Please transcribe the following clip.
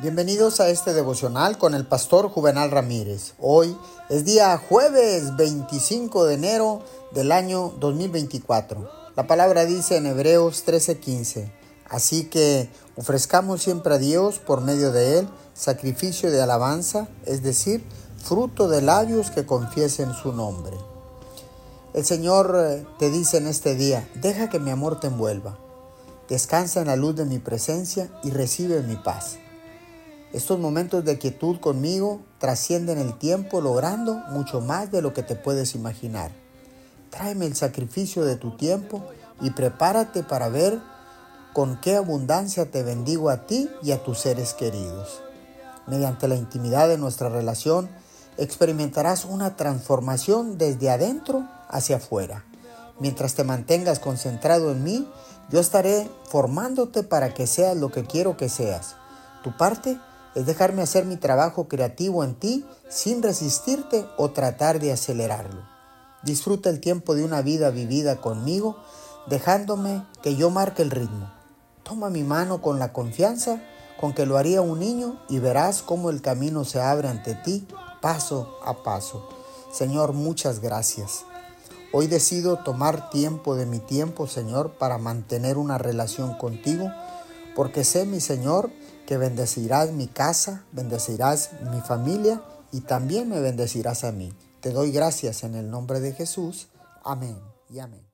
Bienvenidos a este devocional con el pastor Juvenal Ramírez. Hoy es día jueves 25 de enero del año 2024. La palabra dice en Hebreos 13:15, así que ofrezcamos siempre a Dios por medio de él sacrificio de alabanza, es decir, fruto de labios que confiesen su nombre. El Señor eh, te dice en este día, deja que mi amor te envuelva, descansa en la luz de mi presencia y recibe mi paz. Estos momentos de quietud conmigo trascienden el tiempo logrando mucho más de lo que te puedes imaginar. Tráeme el sacrificio de tu tiempo y prepárate para ver con qué abundancia te bendigo a ti y a tus seres queridos. Mediante la intimidad de nuestra relación experimentarás una transformación desde adentro hacia afuera. Mientras te mantengas concentrado en mí, yo estaré formándote para que seas lo que quiero que seas. Tu parte es dejarme hacer mi trabajo creativo en ti sin resistirte o tratar de acelerarlo. Disfruta el tiempo de una vida vivida conmigo, dejándome que yo marque el ritmo. Toma mi mano con la confianza con que lo haría un niño y verás cómo el camino se abre ante ti paso a paso. Señor, muchas gracias. Hoy decido tomar tiempo de mi tiempo, Señor, para mantener una relación contigo, porque sé, mi Señor, que bendecirás mi casa, bendecirás mi familia y también me bendecirás a mí. Te doy gracias en el nombre de Jesús. Amén y amén.